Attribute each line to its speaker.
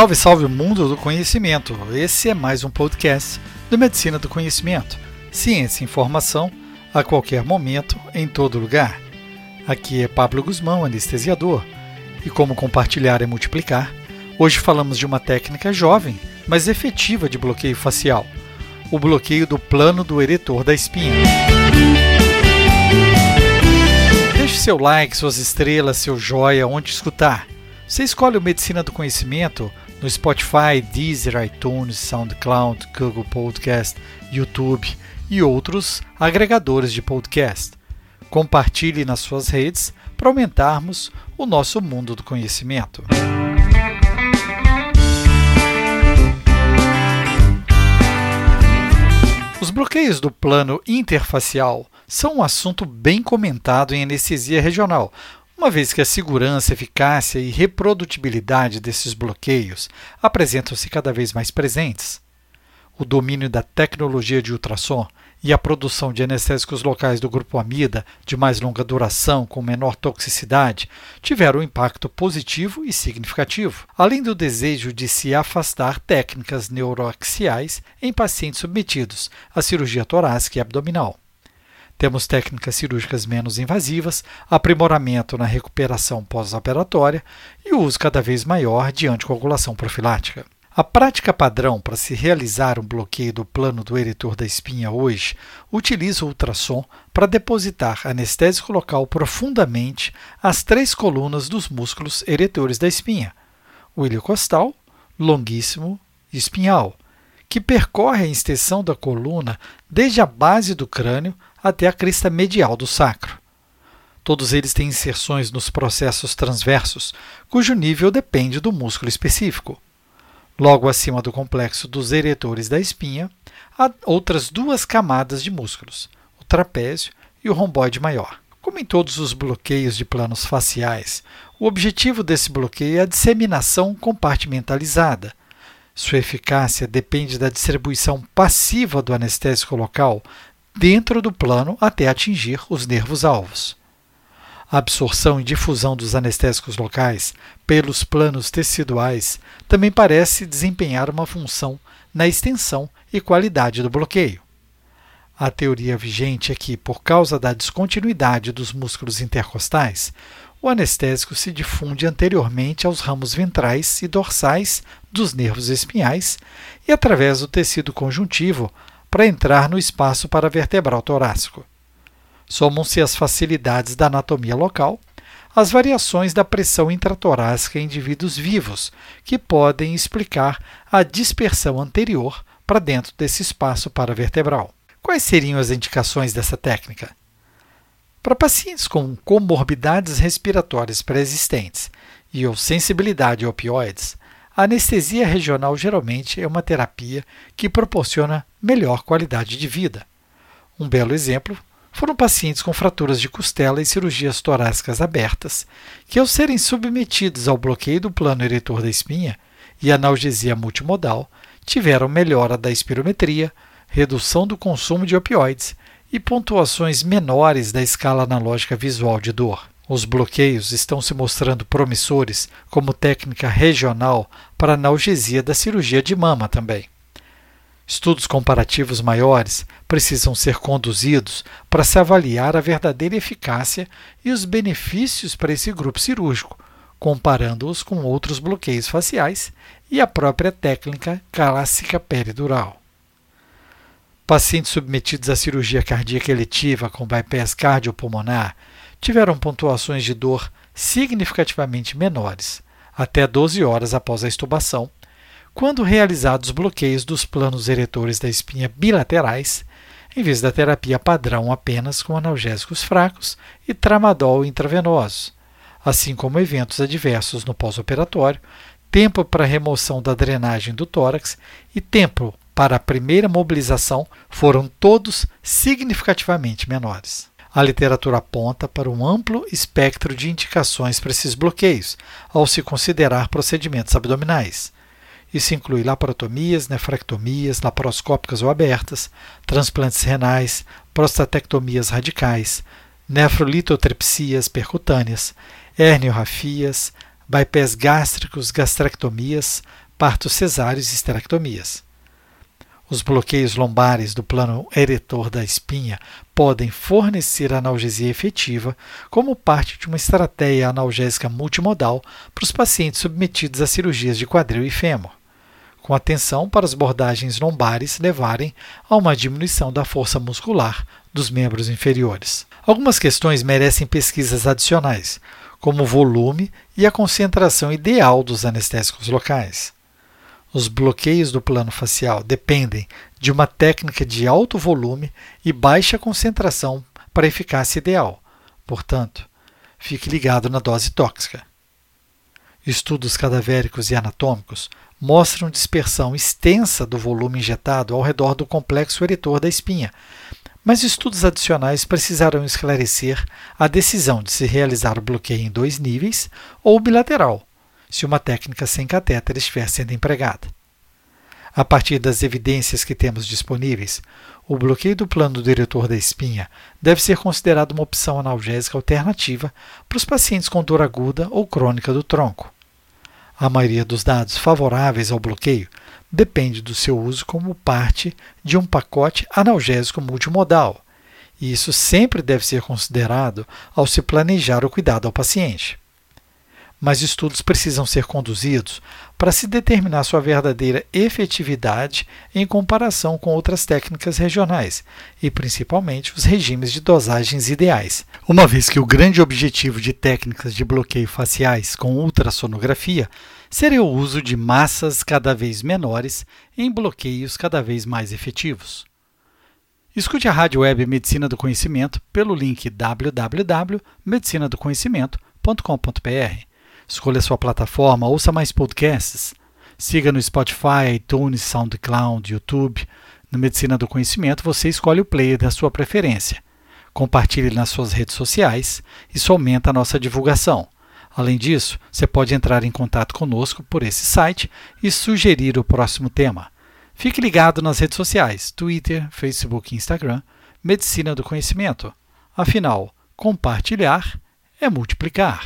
Speaker 1: Salve, salve mundo do conhecimento! Esse é mais um podcast do Medicina do Conhecimento. Ciência e informação a qualquer momento, em todo lugar. Aqui é Pablo Guzmão, anestesiador. E como compartilhar é multiplicar, hoje falamos de uma técnica jovem, mas efetiva de bloqueio facial: o bloqueio do plano do eretor da espinha. Deixe seu like, suas estrelas, seu joia, onde escutar. Você escolhe o Medicina do Conhecimento no Spotify, Deezer, iTunes, SoundCloud, Google Podcast, YouTube e outros agregadores de podcast. Compartilhe nas suas redes para aumentarmos o nosso mundo do conhecimento. Os bloqueios do plano interfacial são um assunto bem comentado em anestesia regional, uma vez que a segurança, eficácia e reprodutibilidade desses bloqueios apresentam-se cada vez mais presentes. O domínio da tecnologia de ultrassom e a produção de anestésicos locais do grupo amida de mais longa duração com menor toxicidade tiveram um impacto positivo e significativo, além do desejo de se afastar técnicas neuroaxiais em pacientes submetidos à cirurgia torácica e abdominal. Temos técnicas cirúrgicas menos invasivas, aprimoramento na recuperação pós-operatória e o uso cada vez maior de anticoagulação profilática. A prática padrão para se realizar um bloqueio do plano do eretor da espinha hoje utiliza o ultrassom para depositar anestésico local profundamente as três colunas dos músculos eretores da espinha, o iliocostal, longuíssimo e espinhal, que percorre a extensão da coluna desde a base do crânio até a crista medial do sacro. Todos eles têm inserções nos processos transversos, cujo nível depende do músculo específico. Logo acima do complexo dos eretores da espinha, há outras duas camadas de músculos, o trapézio e o romboide maior. Como em todos os bloqueios de planos faciais, o objetivo desse bloqueio é a disseminação compartimentalizada. Sua eficácia depende da distribuição passiva do anestésico local dentro do plano até atingir os nervos-alvos. A absorção e difusão dos anestésicos locais pelos planos teciduais também parece desempenhar uma função na extensão e qualidade do bloqueio. A teoria vigente é que, por causa da descontinuidade dos músculos intercostais, o anestésico se difunde anteriormente aos ramos ventrais e dorsais dos nervos espinhais e através do tecido conjuntivo para entrar no espaço paravertebral torácico. Somam-se as facilidades da anatomia local, as variações da pressão intratorácica em indivíduos vivos, que podem explicar a dispersão anterior para dentro desse espaço paravertebral. Quais seriam as indicações dessa técnica? Para pacientes com comorbidades respiratórias pré-existentes e ou sensibilidade a opioides, a anestesia regional geralmente é uma terapia que proporciona melhor qualidade de vida. Um belo exemplo foram pacientes com fraturas de costela e cirurgias torácicas abertas, que, ao serem submetidos ao bloqueio do plano eretor da espinha e analgesia multimodal, tiveram melhora da espirometria, redução do consumo de opioides e pontuações menores da escala analógica visual de dor. Os bloqueios estão se mostrando promissores como técnica regional para analgesia da cirurgia de mama também. Estudos comparativos maiores precisam ser conduzidos para se avaliar a verdadeira eficácia e os benefícios para esse grupo cirúrgico, comparando-os com outros bloqueios faciais e a própria técnica clássica peridural. Pacientes submetidos à cirurgia cardíaca eletiva com bypass cardiopulmonar tiveram pontuações de dor significativamente menores, até 12 horas após a estubação, quando realizados bloqueios dos planos eretores da espinha bilaterais, em vez da terapia padrão apenas com analgésicos fracos e tramadol intravenoso, assim como eventos adversos no pós-operatório, tempo para remoção da drenagem do tórax e tempo para a primeira mobilização foram todos significativamente menores. A literatura aponta para um amplo espectro de indicações para esses bloqueios, ao se considerar procedimentos abdominais. Isso inclui laparotomias, nefrectomias, laparoscópicas ou abertas, transplantes renais, prostatectomias radicais, nefrolitotrepsias percutâneas, herniorafias, bypass gástricos, gastrectomias, partos cesáreos e esterectomias. Os bloqueios lombares do plano eretor da espinha podem fornecer analgesia efetiva como parte de uma estratégia analgésica multimodal para os pacientes submetidos a cirurgias de quadril e fêmur, com atenção para as bordagens lombares levarem a uma diminuição da força muscular dos membros inferiores. Algumas questões merecem pesquisas adicionais, como o volume e a concentração ideal dos anestésicos locais. Os bloqueios do plano facial dependem de uma técnica de alto volume e baixa concentração para eficácia ideal. Portanto, fique ligado na dose tóxica. Estudos cadavéricos e anatômicos mostram dispersão extensa do volume injetado ao redor do complexo eretor da espinha, mas estudos adicionais precisarão esclarecer a decisão de se realizar o bloqueio em dois níveis ou bilateral, se uma técnica sem catéter estiver sendo empregada. A partir das evidências que temos disponíveis, o bloqueio do plano diretor da espinha deve ser considerado uma opção analgésica alternativa para os pacientes com dor aguda ou crônica do tronco. A maioria dos dados favoráveis ao bloqueio depende do seu uso como parte de um pacote analgésico multimodal, e isso sempre deve ser considerado ao se planejar o cuidado ao paciente mas estudos precisam ser conduzidos para se determinar sua verdadeira efetividade em comparação com outras técnicas regionais e principalmente os regimes de dosagens ideais. Uma vez que o grande objetivo de técnicas de bloqueio faciais com ultrassonografia seria o uso de massas cada vez menores em bloqueios cada vez mais efetivos. Escute a Rádio Web Medicina do Conhecimento pelo link www.medicinadoconhecimento.com.br Escolha sua plataforma, ouça mais podcasts. Siga no Spotify, iTunes, SoundCloud, YouTube. No Medicina do Conhecimento, você escolhe o player da sua preferência. Compartilhe nas suas redes sociais, isso aumenta a nossa divulgação. Além disso, você pode entrar em contato conosco por esse site e sugerir o próximo tema. Fique ligado nas redes sociais, Twitter, Facebook e Instagram, Medicina do Conhecimento. Afinal, compartilhar é multiplicar.